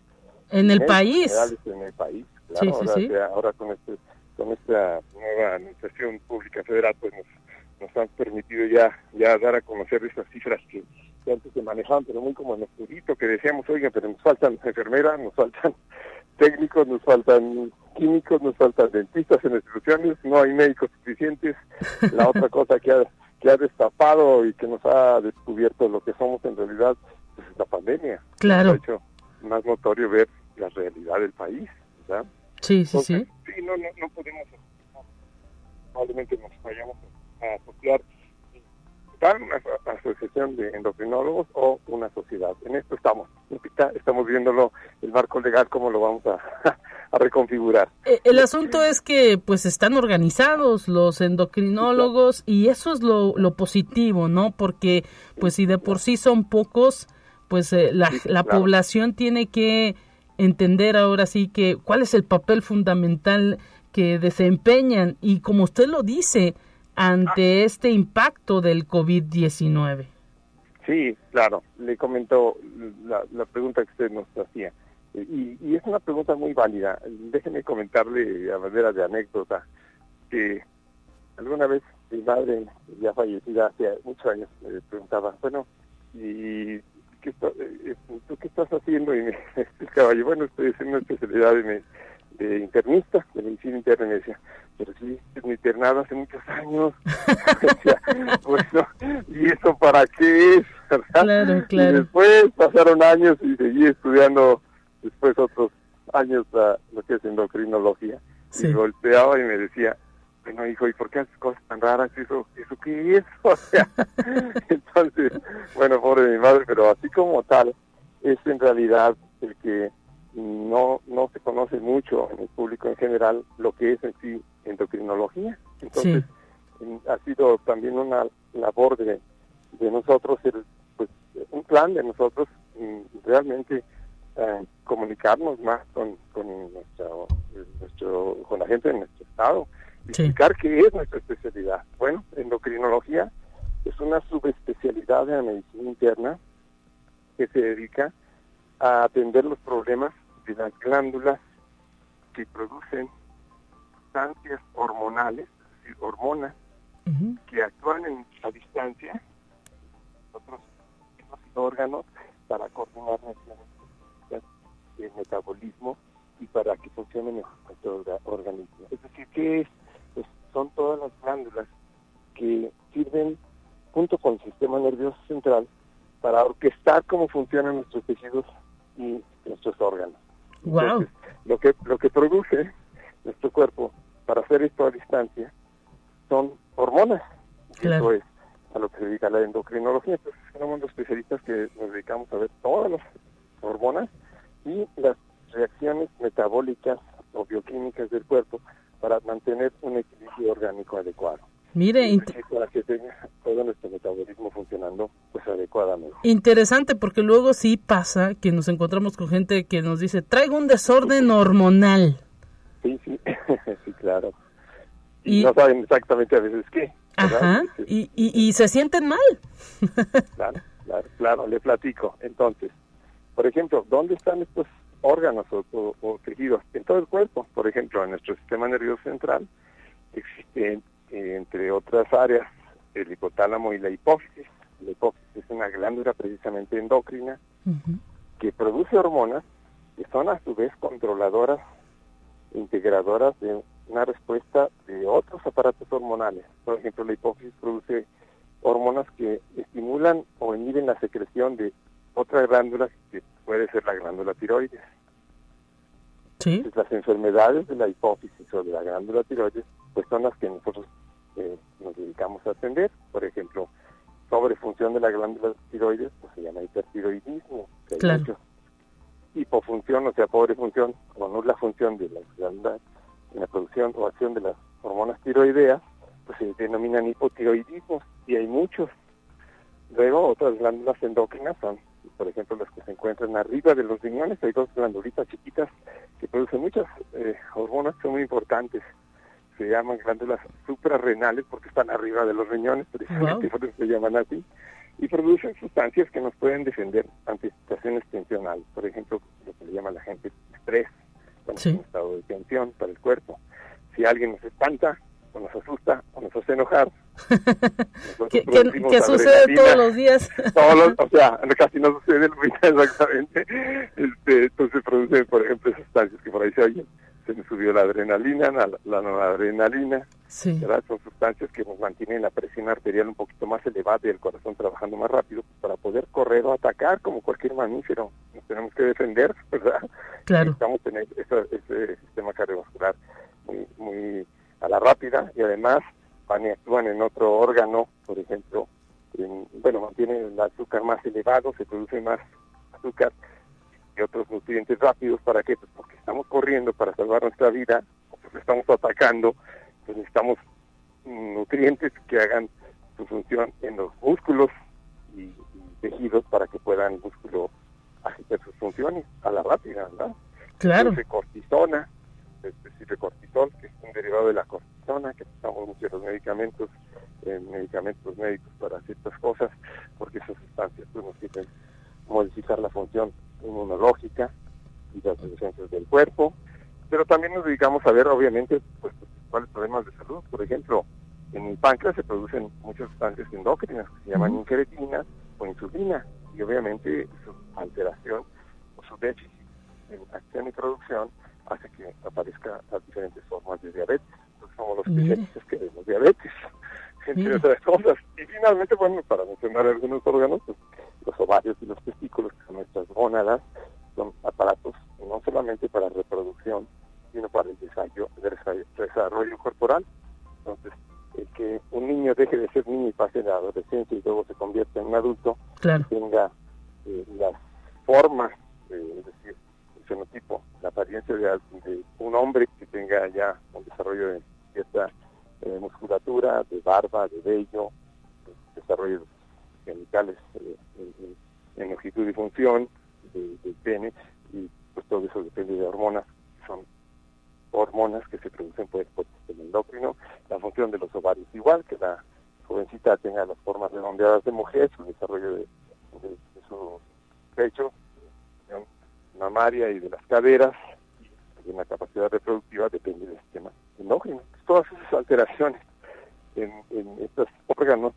S2: En el país.
S6: En el país, claro, ahora, ahora con, este, con esta nueva administración pública federal, pues nos nos han permitido ya, ya dar a conocer esas cifras que, antes se manejaban, pero muy como en oscurito, que decíamos, oiga, pero nos faltan enfermeras, nos faltan técnicos, nos faltan químicos, nos faltan dentistas en instituciones, no hay médicos suficientes. La otra cosa que ha, que ha destapado y que nos ha descubierto lo que somos en realidad pues, es la pandemia.
S2: Claro.
S6: ha hecho más notorio ver la realidad del país, ¿verdad?
S2: Sí, sí, sí.
S6: Sí, no, no, no podemos, probablemente nos vayamos a asociar una asociación de endocrinólogos o una sociedad. En esto estamos. Estamos viéndolo, el marco legal, cómo lo vamos a, a reconfigurar.
S2: Eh, el asunto es que pues están organizados los endocrinólogos y eso es lo, lo positivo, ¿no? Porque pues si de por sí son pocos, pues eh, la, la población tiene que entender ahora sí que cuál es el papel fundamental que desempeñan y como usted lo dice, ante este impacto del COVID-19?
S6: Sí, claro, le comentó la, pregunta que usted nos hacía. Y, es una pregunta muy válida. Déjeme comentarle a manera de anécdota que alguna vez mi madre, ya fallecida hace muchos años, me preguntaba, bueno, ¿y qué eh, tú qué estás haciendo? Y me explicaba bueno, estoy haciendo una especialidad de, de internista, de medicina interna, y me decía, pero sí, es mi internado hace muchos años. bueno, ¿y eso para qué es?
S2: Claro, claro.
S6: Y después pasaron años y seguí estudiando después otros años lo que es endocrinología. Y golpeaba y me decía, bueno, hijo, ¿y por qué haces cosas tan raras? ¿Eso, eso qué es? O sea, entonces, bueno, pobre mi madre, pero así como tal, es en realidad no, no se conoce mucho en el público en general lo que es en sí endocrinología. Entonces, ha sido también una labor de, de nosotros, el, pues un plan de nosotros realmente eh, comunicarnos más con, con, nuestro, con la gente de nuestro estado, explicar qué es nuestra especialidad. Bueno, endocrinología es una subespecialidad de la medicina interna que se dedica a atender los problemas de las glándulas que producen sustancias hormonales, es decir, hormonas, que actúan en, a distancia, otros órganos, para coordinar el metabolismo y para que funcione mejor nuestro organismo. Es decir, que es? Pues son todas las glándulas que sirven junto con el sistema nervioso central para orquestar cómo funcionan nuestros tejidos y nuestros órganos.
S2: Wow.
S6: lo que lo que produce nuestro cuerpo para hacer esto a distancia son hormonas. Eso es a lo que se dedica la endocrinología. Entonces, somos los especialistas que nos dedicamos a ver todas las hormonas y las reacciones metabólicas o bioquímicas del cuerpo para mantener un equilibrio orgánico adecuado.
S2: Mire,
S6: para que tenga todo nuestro metabolismo funcionando pues adecuadamente.
S2: Interesante porque luego sí pasa que nos encontramos con gente que nos dice, traigo un desorden hormonal.
S6: Sí, sí, sí, claro. Y, no saben exactamente a veces qué.
S2: Ajá, y, y, y se sienten mal.
S6: claro, claro, claro, le platico. Entonces, por ejemplo, ¿dónde están estos órganos o, tejidos? En todo el cuerpo. Por ejemplo, en nuestro sistema nervioso central existen, eh, entre otras áreas, el hipotálamo y la hipófisis. La hipófisis es una glándula precisamente endocrina que produce hormonas que son a su vez controladoras, integradoras de una respuesta de otros aparatos hormonales. Por ejemplo, la hipófisis produce hormonas que estimulan o inhiben la secreción de otra glándula que puede ser la glándula tiroides.
S2: ¿Sí?
S6: las enfermedades de la hipófisis o de la glándula tiroides, pues son las que nosotros eh, nos dedicamos a atender. Por ejemplo, sobrefunción de la glándula tiroides, pues se llama hipertiroidismo.
S2: Claro.
S6: Hipofunción, o sea, pobre función o nula función de la glándula en la producción o acción de las hormonas tiroideas, pues se denominan hipotiroidismos y hay muchos. Luego, otras glándulas endócrinas son por ejemplo, las que se encuentran arriba de los riñones, hay dos glandulitas chiquitas que producen muchas eh, hormonas que son muy importantes. Se llaman glándulas suprarrenales porque están arriba de los riñones, precisamente por eso se llaman así, y producen sustancias que nos pueden defender ante situaciones tensionales. Por ejemplo, lo que le llama la gente estrés, cuando sí. un estado de tensión para el cuerpo. Si alguien nos espanta, o nos asusta, o nos hace enojar,
S2: que, que, sucede todos los días.
S6: todos o sea, casi no sucede lo exactamente. Este, entonces produce, por ejemplo, sustancias que por ahí se oyen. Se me subió la adrenalina, la, la noradrenalina.
S2: Sí.
S6: Son sustancias que nos mantienen la presión arterial un poquito más elevada y el corazón trabajando más rápido para poder correr o atacar como cualquier mamífero. Nos tenemos que defender, ¿verdad?
S2: Claro.
S6: Necesitamos tener ese, sistema cardiovascular muy, muy a la rápida y además van y actúan en otro órgano, por ejemplo, bueno, mantienen el azúcar más elevado, se produce más azúcar y otros nutrientes rápidos, ¿para qué? Pues porque estamos corriendo para salvar nuestra vida, porque estamos atacando, pues necesitamos nutrientes que hagan su función en los músculos y, tejidos para que puedan el músculo hacer sus funciones a la rápida, ¿verdad?
S2: Claro.
S6: Entonces, cortisona, es decir, cortisol, que es un derivado de la cortisona, que usamos muchos medicamentos, eh, medicamentos médicos para ciertas cosas, porque esas sustancias pues, nos sirven modificar la función inmunológica y las defensas del cuerpo, pero también nos dedicamos a ver, obviamente, pues, cuáles problemas de salud. Por ejemplo, en el páncreas se producen muchas sustancias endócrinas que se llaman incretina o insulina, y obviamente su alteración o su déficit en acción y producción hace que aparezca las diferentes formas de diabetes. Entonces somos los especialistas que vemos diabetes, entre otras cosas. Y finalmente, bueno, para mencionar algunos órganos, pues, los ovarios y los testículos, que son nuestras gónadas, son aparatos no solamente para reproducción, sino para el desarrollo, desarrollo corporal. Entonces, que un niño deje de ser niño y pase la adolescencia y luego se convierta en un adulto, tenga eh, las formas, es decir, el fenotipo, la apariencia de, un hombre que tenga ya un desarrollo de cierta eh, musculatura, de barba, de vello, desarrollo genitales eh, en, longitud y función, del pene, y pues todo eso depende de hormonas, son hormonas que se producen por el endocrino, la función de los ovarios igual, que la jovencita tenga las formas redondeadas de mujer, su desarrollo de, su pecho, mamaria y de las caderas, y la capacidad reproductiva depende del sistema endocrino. Todas esas alteraciones en, estos órganos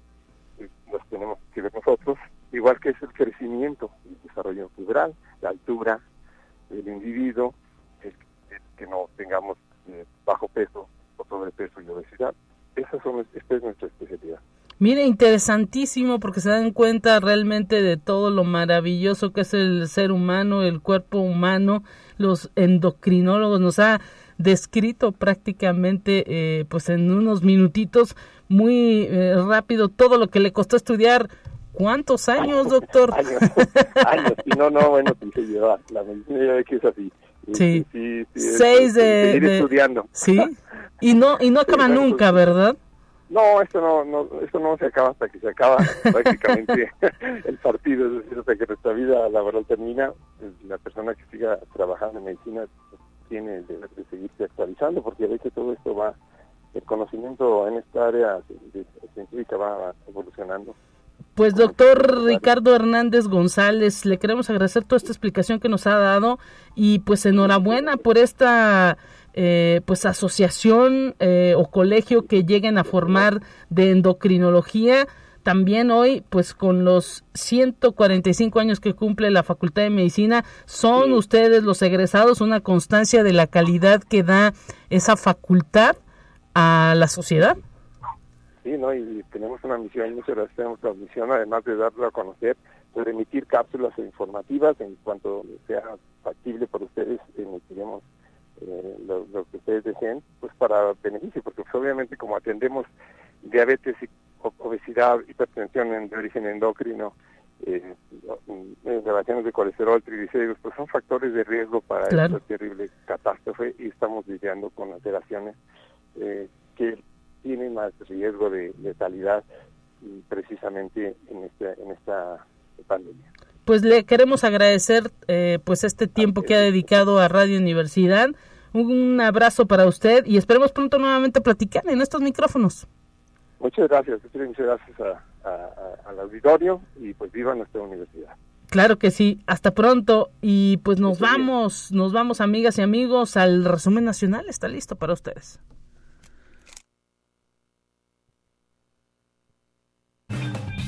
S6: eh, las tenemos que ver nosotros, igual que es el crecimiento, el desarrollo cultural, la altura del individuo, que no tengamos eh, bajo peso o sobrepeso y obesidad. Esas son, esta es nuestra especialidad.
S2: Mire, interesantísimo porque se dan cuenta realmente de todo lo maravilloso que es el ser humano, el cuerpo humano. Los endocrinólogos nos ha descrito prácticamente eh, pues en unos minutitos muy eh, rápido todo lo que le costó estudiar. ¿Cuántos años, doctor?
S6: años, no, no, bueno, sí lleva, la medicina que es así.
S2: Sí, seis de,
S6: estudiando.
S2: Sí, y no, y no acaba nunca, ¿verdad?
S6: No, esto no, no, esto no se acaba hasta que se acaba prácticamente el partido, es decir, hasta que nuestra vida laboral termina, pues, la persona que siga trabajando en medicina tiene de, seguirse actualizando, porque a veces todo esto va, el conocimiento en esta área científica va evolucionando.
S2: Pues doctor Ricardo Hernández González, le queremos agradecer toda esta explicación que nos ha dado y pues enhorabuena por esta eh, pues asociación eh, o colegio que lleguen a formar de endocrinología. También hoy, pues con los 145 años que cumple la Facultad de Medicina, son ustedes los egresados una constancia de la calidad que da esa facultad a la sociedad.
S6: Sí, ¿no? Y tenemos una misión, muchas gracias, tenemos la misión, además de darlo a conocer, de emitir cápsulas informativas en cuanto sea factible por ustedes, emitiremos eh, lo, que ustedes deseen, pues para beneficio, porque pues, obviamente como atendemos diabetes, y obesidad, hipertensión de origen endocrino, eh, elevaciones de colesterol, triglicéridos, pues son factores de riesgo para esta terrible catástrofe y estamos lidiando con alteraciones eh, que tiene más riesgo de letalidad precisamente en esta, en esta pandemia.
S2: Pues le queremos agradecer eh, pues este tiempo que ha dedicado a Radio Universidad. Un abrazo para usted y esperemos pronto nuevamente platicar en estos micrófonos.
S6: Muchas gracias, muchas gracias al auditorio y pues viva nuestra universidad.
S2: Claro que sí, hasta pronto y pues nos vamos, nos vamos amigas y amigos al resumen nacional, está listo para ustedes.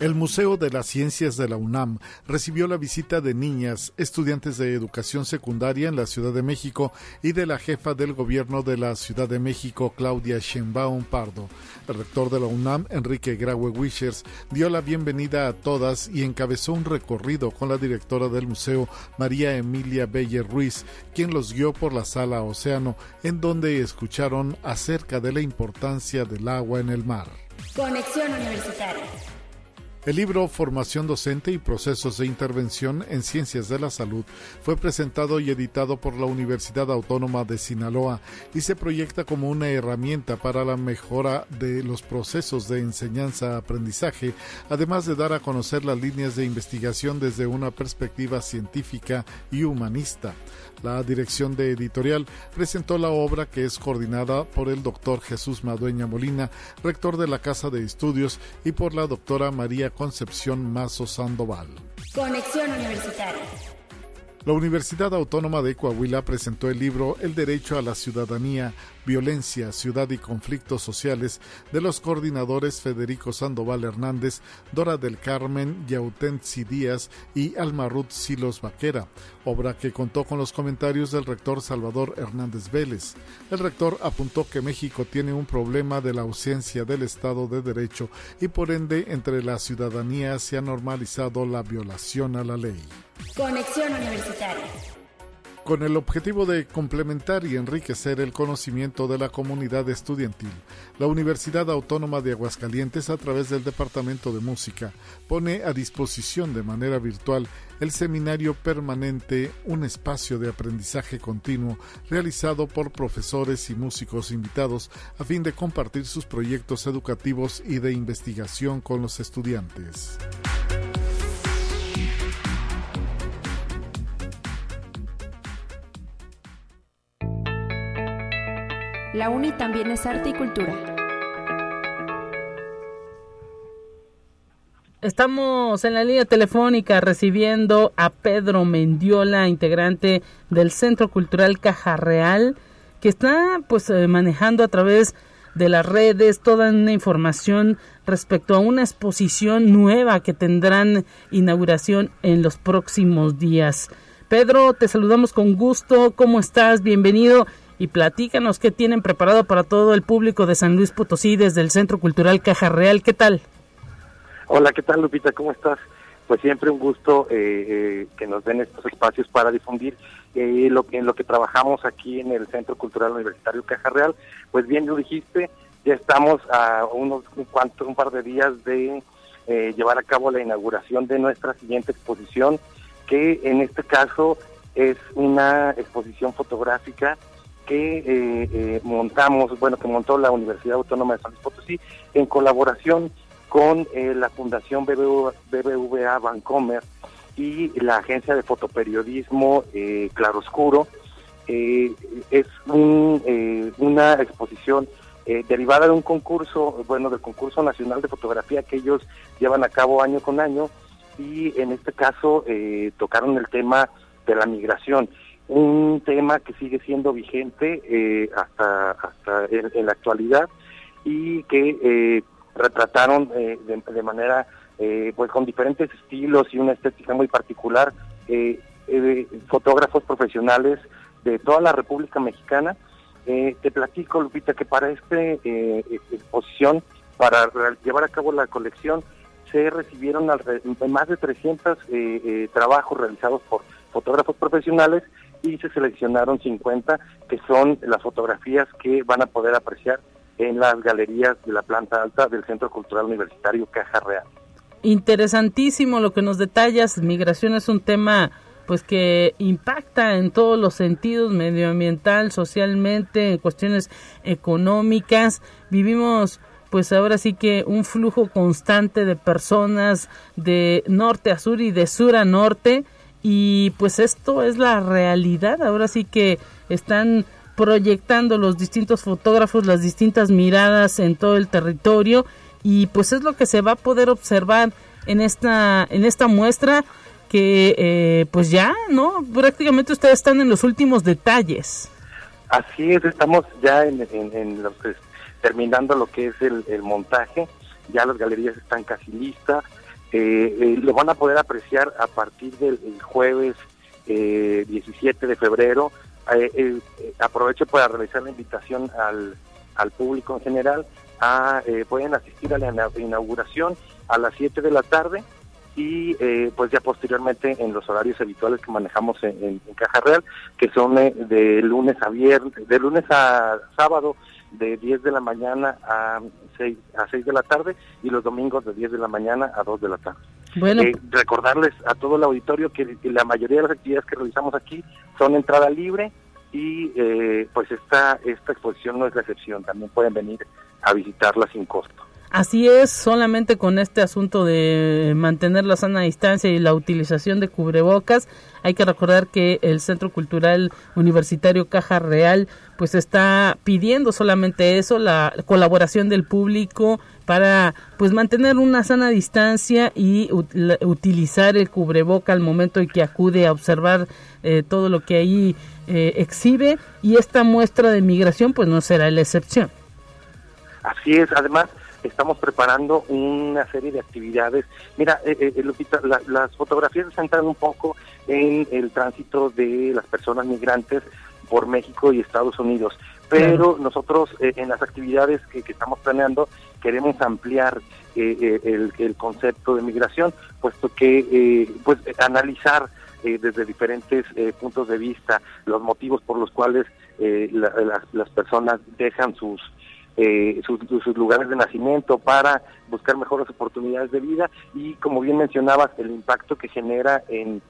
S7: El Museo de las Ciencias de la UNAM recibió la visita de niñas, estudiantes de educación secundaria en la Ciudad de México y de la jefa del gobierno de la Ciudad de México, Claudia Sheinbaum Pardo. El rector de la UNAM, Enrique Graue Wishers, dio la bienvenida a todas y encabezó un recorrido con la directora del museo, María Emilia Beller Ruiz, quien los guió por la sala Océano, en donde escucharon acerca de la importancia del agua en el mar.
S8: Conexión Universitaria.
S7: El libro Formación Docente y Procesos de Intervención en Ciencias de la Salud fue presentado y editado por la Universidad Autónoma de Sinaloa y se proyecta como una herramienta para la mejora de los procesos de enseñanza-aprendizaje, además de dar a conocer las líneas de investigación desde una perspectiva científica y humanista. La dirección de editorial presentó la obra que es coordinada por el doctor Jesús Madueña Molina, rector de la Casa de Estudios, y por la doctora María Concepción Mazo Sandoval.
S8: Conexión Universitaria.
S7: La Universidad Autónoma de Coahuila presentó el libro El Derecho a la Ciudadanía, Violencia, Ciudad y Conflictos Sociales de los coordinadores Federico Sandoval Hernández, Dora del Carmen, Yautensi Díaz y Alma Ruth Silos Vaquera, obra que contó con los comentarios del rector Salvador Hernández Vélez. El rector apuntó que México tiene un problema de la ausencia del Estado de Derecho y por ende entre la ciudadanía se ha normalizado la violación a la ley.
S8: Conexión Universitaria
S7: con el objetivo de complementar y enriquecer el conocimiento de la comunidad estudiantil. La Universidad Autónoma de Aguascalientes, a través del Departamento de Música, pone a disposición de manera virtual el seminario permanente Un espacio de aprendizaje continuo realizado por profesores y músicos invitados a fin de compartir sus proyectos educativos y de investigación con los estudiantes.
S3: La UNI también es arte y cultura.
S2: Estamos en la línea telefónica recibiendo a Pedro Mendiola, integrante del Centro Cultural Caja Real, que está pues eh, manejando a través de las redes toda una información respecto a una exposición nueva que tendrán inauguración en los próximos días. Pedro, te saludamos con gusto. ¿Cómo estás? Bienvenido y platícanos qué tienen preparado para todo el público de San Luis Potosí desde el Centro Cultural Caja Real. ¿Qué tal?
S9: Hola, ¿qué tal Lupita? ¿Cómo estás? Pues siempre un gusto eh, eh, que nos den estos espacios para difundir eh, lo en lo que trabajamos aquí en el Centro Cultural Universitario Caja Real. Pues bien, lo dijiste, ya estamos a unos un, cuanto, un par de días de llevar a cabo la inauguración de nuestra siguiente exposición, que en este caso es una exposición fotográfica que eh, eh, montamos, bueno, que montó la Universidad Autónoma de San Luis Potosí en colaboración con eh, la Fundación BBVA, BBVA Bancomer y la agencia de fotoperiodismo Claroscuro. es una exposición derivada de un concurso, bueno, del concurso nacional de fotografía que ellos llevan a cabo año con año y en este caso tocaron el tema de la migración un tema que sigue siendo vigente eh, hasta hasta en, la actualidad y que eh, retrataron eh, de, manera pues con diferentes estilos y una estética muy particular fotógrafos profesionales de toda la República Mexicana. Te platico Lupita que para esta exposición para llevar a cabo la colección se recibieron más de 300 trabajos realizados por fotógrafos profesionales y se seleccionaron 50 que son las fotografías que van a poder apreciar en las galerías de la planta alta del Centro Cultural Universitario Caja Real.
S2: Interesantísimo lo que nos detallas. Migración es un tema pues que impacta en todos los sentidos, medioambiental, socialmente, en cuestiones económicas. Vivimos pues ahora sí que un flujo constante de personas de norte a sur y de sur a norte y pues esto es la realidad. Ahora sí que están proyectando los distintos fotógrafos las distintas miradas en todo el territorio y pues es lo que se va a poder observar en esta en esta muestra que eh, pues ya no prácticamente ustedes están en los últimos detalles.
S9: Así es estamos ya en, lo que terminando lo que es el, el montaje. Ya las galerías están casi listas eh, eh, lo van a poder apreciar a partir del jueves 17 eh, de febrero. aprovecho para realizar la invitación al, al público en general. A, pueden asistir a la inauguración a las 7 de la tarde y pues ya posteriormente en los horarios habituales que manejamos en, Caja Real, que son de lunes a viernes, de lunes a sábado de 10 de la mañana a 6, a 6 de la tarde y los domingos de 10 de la mañana a 2 de la tarde. Bueno. Eh, recordarles a todo el auditorio que la mayoría de las actividades que realizamos aquí son entrada libre y eh, pues esta, esta exposición no es la excepción, también pueden venir a visitarla sin costo.
S2: Así es, solamente con este asunto de mantener la sana distancia y la utilización de cubrebocas, hay que recordar que el Centro Cultural Universitario Caja Real pues está pidiendo solamente eso, la colaboración del público para pues mantener una sana distancia y utilizar el cubreboca al momento en que acude a observar eh, todo lo que ahí eh, exhibe y esta muestra de migración pues no será la excepción.
S9: Así es, además estamos preparando una serie de actividades. Mira, eh, eh las fotografías se centran un poco en el tránsito de las personas migrantes por México y Estados Unidos, pero nosotros eh, en las actividades que, estamos planeando queremos ampliar eh, el, concepto de migración, puesto que pues analizar desde diferentes puntos de vista los motivos por los cuales las personas dejan sus eh, sus, lugares de nacimiento para buscar mejores oportunidades de vida. Y como bien mencionabas el impacto que genera en,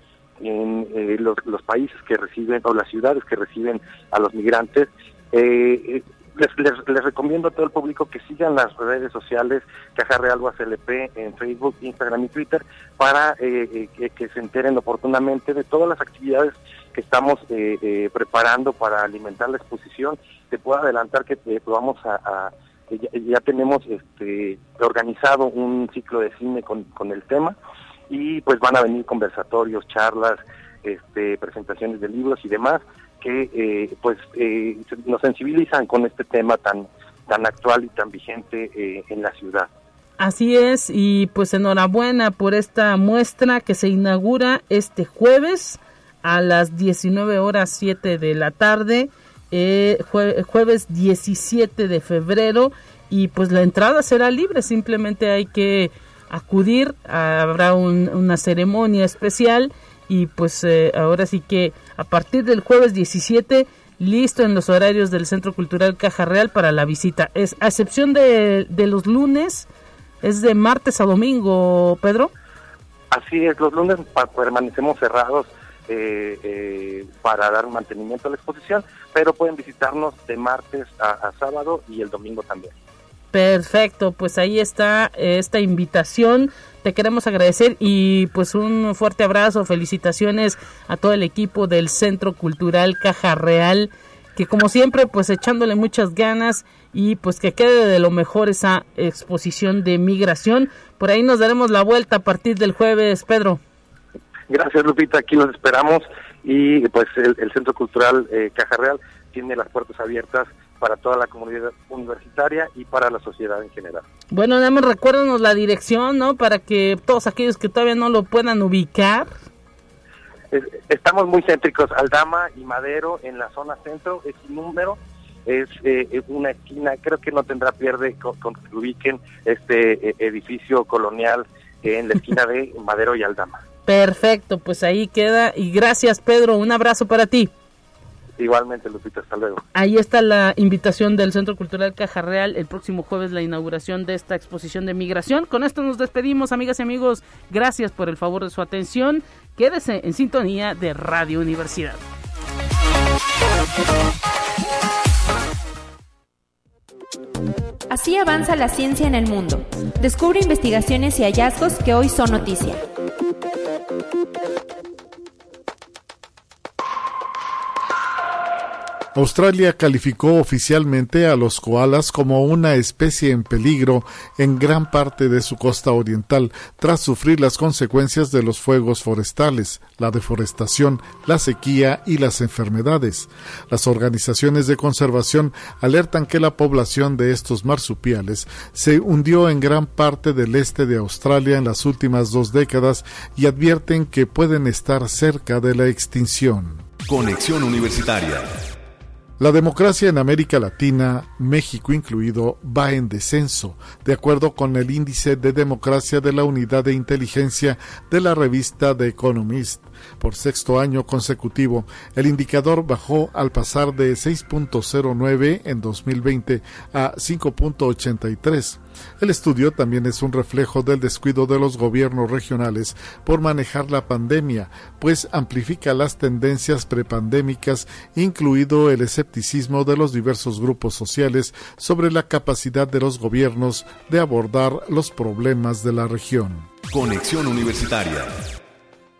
S9: eh, los, países que reciben o las ciudades que reciben a los migrantes eh, les, recomiendo a todo el público que sigan las redes sociales Caja Real CLP en Facebook, Instagram y Twitter para que, que, se enteren oportunamente de todas las actividades que estamos preparando para alimentar la exposición te puedo adelantar que eh, vamos a, ya, tenemos este organizado un ciclo de cine con, el tema y pues van a venir conversatorios, charlas, este, presentaciones de libros y demás que eh, pues eh, nos sensibilizan con este tema tan tan actual y tan vigente en la ciudad.
S2: Así es, y pues enhorabuena por esta muestra que se inaugura este jueves a las 19 horas 7 de la tarde eh, jueves 17 de febrero y pues la entrada será libre, simplemente hay que acudir, habrá una ceremonia especial y pues eh, ahora sí que a partir del jueves 17 listo en los horarios del Centro Cultural Caja Real para la visita. Es a excepción de, de los lunes, es de martes a domingo, Pedro.
S9: Así es, los lunes permanecemos cerrados eh, eh, para dar mantenimiento a la exposición, pero pueden visitarnos de martes a, sábado y el domingo también.
S2: Perfecto, pues ahí está esta invitación. Te queremos agradecer y pues un fuerte abrazo, felicitaciones a todo el equipo del Centro Cultural Caja Real, que como siempre pues echándole muchas ganas y pues que quede de lo mejor esa exposición de migración. Por ahí nos daremos la vuelta a partir del jueves, Pedro.
S9: Gracias, Lupita. Aquí los esperamos y pues el, Centro Cultural eh, Caja Real tiene las puertas abiertas para toda la comunidad universitaria y para la sociedad en general.
S2: Bueno, nada más recuérdanos la dirección, ¿no? Para que todos aquellos que todavía no lo puedan ubicar.
S9: estamos muy céntricos, Aldama y Madero en la zona centro, es un número, es eh, una esquina, creo que no tendrá pierde con, que ubiquen este eh, edificio colonial en la esquina de Madero y Aldama.
S2: Perfecto, pues ahí queda. Y gracias, Pedro. Un abrazo para ti.
S9: Igualmente, Lupita, hasta luego.
S2: Ahí está la invitación del Centro Cultural Caja Real. El próximo jueves la inauguración de esta exposición de migración. Con esto nos despedimos, amigas y amigos. Gracias por el favor de su atención. Quédese en sintonía de Radio Universidad.
S3: Así avanza la ciencia en el mundo. Descubre investigaciones y hallazgos que hoy son noticia.
S7: Australia calificó oficialmente a los koalas como una especie en peligro en gran parte de su costa oriental tras sufrir las consecuencias de los fuegos forestales, la deforestación, la sequía y las enfermedades. Las organizaciones de conservación alertan que la población de estos marsupiales se hundió en gran parte del este de Australia en las últimas dos décadas y advierten que pueden estar cerca de la extinción.
S1: Conexión Universitaria
S7: la democracia en América Latina, México incluido, va en descenso, de acuerdo con el índice de democracia de la unidad de inteligencia de la revista The Economist. Por sexto año consecutivo, el indicador bajó al pasar de 6.09 en 2020 a 5.83 El estudio también es un reflejo del descuido de los gobiernos regionales por manejar la pandemia, pues amplifica las tendencias prepandémicas, incluido el escepticismo de los diversos grupos sociales sobre la capacidad de los gobiernos de abordar los problemas de la región.
S1: Conexión Universitaria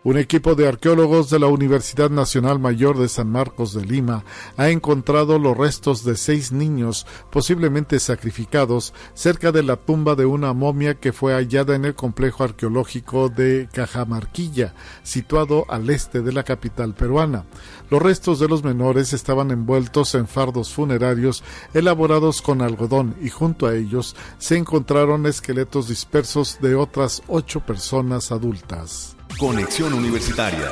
S7: un equipo de arqueólogos de la Universidad Nacional Mayor de San Marcos de Lima ha encontrado los restos de seis niños, posiblemente sacrificados, cerca de la tumba de una momia que fue hallada en el complejo arqueológico de Cajamarquilla, situado al este de la capital peruana. Los restos de los menores estaban envueltos en fardos funerarios elaborados con algodón y junto a ellos se encontraron esqueletos dispersos de otras ocho personas adultas.
S1: Conexión Universitaria.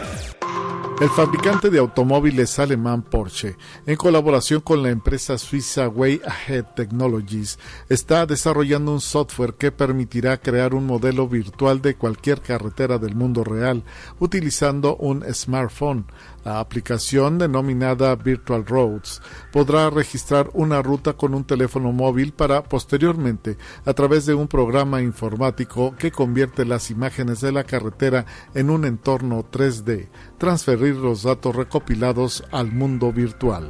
S7: El fabricante de automóviles alemán Porsche, en colaboración con la empresa suiza Way Ahead Technologies, está desarrollando un software que permitirá crear un modelo virtual de cualquier carretera del mundo real utilizando un smartphone. La aplicación denominada Virtual Roads podrá registrar una ruta con un teléfono móvil para posteriormente, a través de un programa informático que convierte las imágenes de la carretera en un entorno 3D, transferir los datos recopilados al mundo virtual.